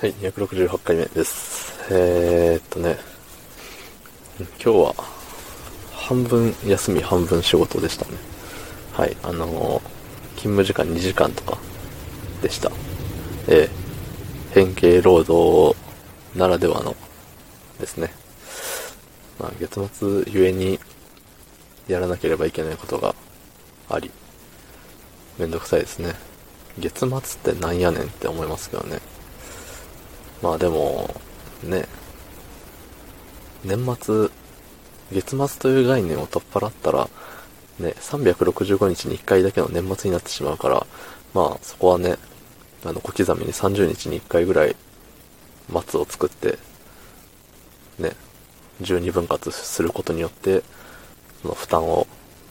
はい、268回目です。えー、っとね、今日は半分休み半分仕事でしたね。はい、あのー勤務時間2時間とかでした。えー、変形労働ならではのですね。まあ、月末ゆえにやらなければいけないことがあり、めんどくさいですね。月末ってなんやねんって思いますけどね。まあでも、ね、年末、月末という概念を取っ払ったら、ね、365日に1回だけの年末になってしまうから、まあそこはね、あの、小刻みに30日に1回ぐらい、末を作って、ね、12分割することによって、その負担を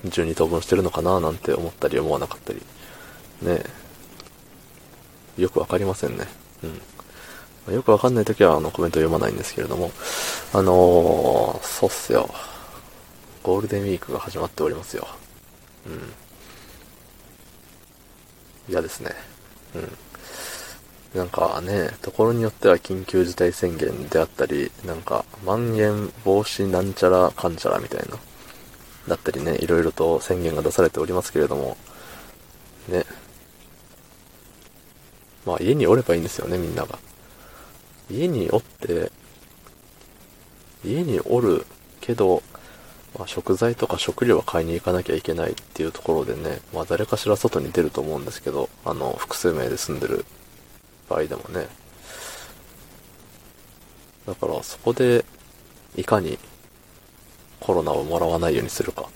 12等分してるのかななんて思ったり思わなかったり、ね、よくわかりませんね。うん。よくわかんないときはあのコメント読まないんですけれども、あのー、そうっすよ。ゴールデンウィークが始まっておりますよ。うん。嫌ですね。うん。なんかね、ところによっては緊急事態宣言であったり、なんか、まん延防止なんちゃらかんちゃらみたいな、だったりね、いろいろと宣言が出されておりますけれども、ね。まあ家におればいいんですよね、みんなが。家におって、家におるけど、まあ、食材とか食料は買いに行かなきゃいけないっていうところでね、まあ誰かしら外に出ると思うんですけど、あの、複数名で住んでる場合でもね。だからそこで、いかにコロナをもらわないようにするか。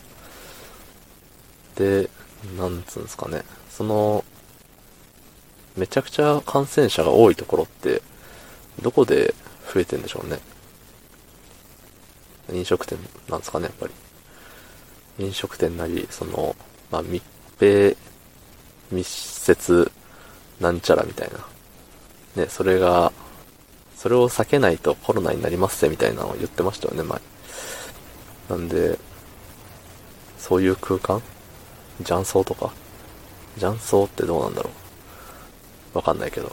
で、なんつうんですかね。その、めちゃくちゃ感染者が多いところって、どこで増えてんでしょうね。飲食店なんですかね、やっぱり。飲食店なり、その、まあ、密閉、密接、なんちゃらみたいな。ね、それが、それを避けないとコロナになりますぜ、みたいなのを言ってましたよね、前。なんで、そういう空間？雀荘とか？雀荘ってどうなんだろうわかんないけど。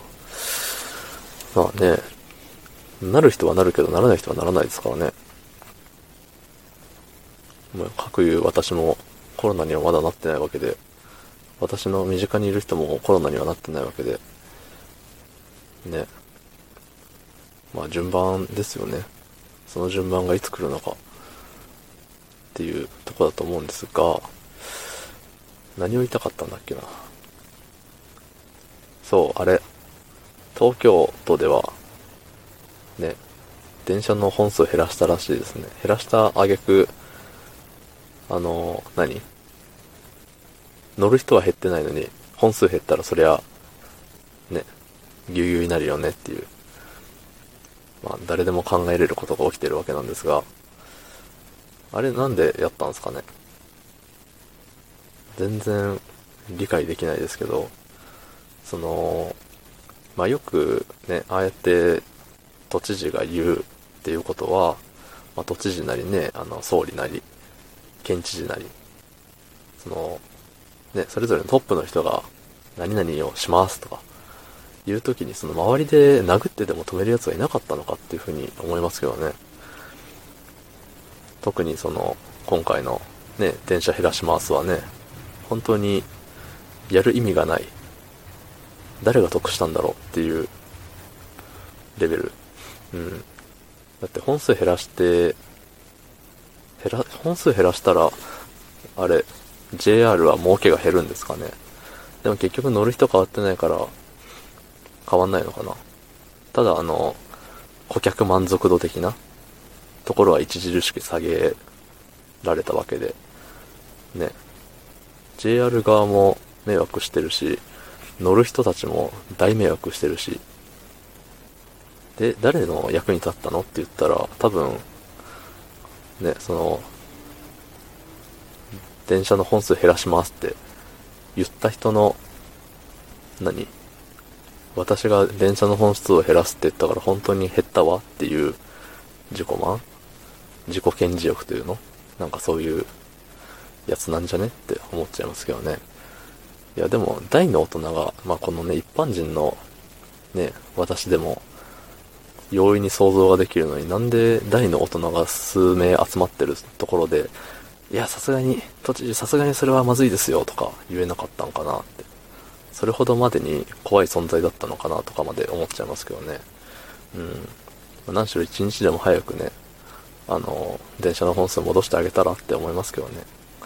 まあね、なる人はなるけど、ならない人はならないですからね。もう、かくいう私もコロナにはまだなってないわけで、私の身近にいる人もコロナにはなってないわけで、ね。まあ順番ですよね。その順番がいつ来るのかっていうとこだと思うんですが、何を言いたかったんだっけな。そう、あれ。東京都では、ね、電車の本数減らしたらしいですね。減らした挙句、あの、何？乗る人は減ってないのに、本数減ったらそりゃ、ね、ぎゅうぎゅうになるよねっていう。まあ、誰でも考えれることが起きてるわけなんですが、あれなんでやったんですかね？全然理解できないですけど、その、まあ、よくね、ああやって都知事が言うっていうことは、まあ、都知事なりね、あの、総理なり、県知事なり、その、ね、それぞれのトップの人が何々をしますとか、言うときにその周りで殴ってでも止める奴がいなかったのかっていうふうに思いますけどね。特にその、今回のね、電車減らしますはね、本当にやる意味がない。誰が得したんだろうっていうレベル。うん。だって本数減らして、減ら、本数減らしたら、あれ、JR は儲けが減るんですかね。でも結局乗る人変わってないから、変わんないのかな。ただあの、顧客満足度的なところは著しく下げられたわけで、ね。JR 側も迷惑してるし、乗る人たちも大迷惑してるし、で、誰の役に立ったの？って言ったら、多分、ね、その、電車の本数減らしますって言った人の、何？私が電車の本数を減らすって言ったから本当に減ったわ？っていう自己満？自己顕示欲というの？なんかそういうやつなんじゃね？って思っちゃいますけどね。いやでも大の大人が、まあこのね、一般人のね、私でも、容易に想像ができるのになんで大の大人が数名集まってるところで、いや、さすがに、都知事さすがにそれはまずいですよとか言えなかったんかなって。それほどまでに怖い存在だったのかなとかまで思っちゃいますけどね。うん。何しろ一日でも早くね、あの、電車の本数戻してあげたらって思いますけどね。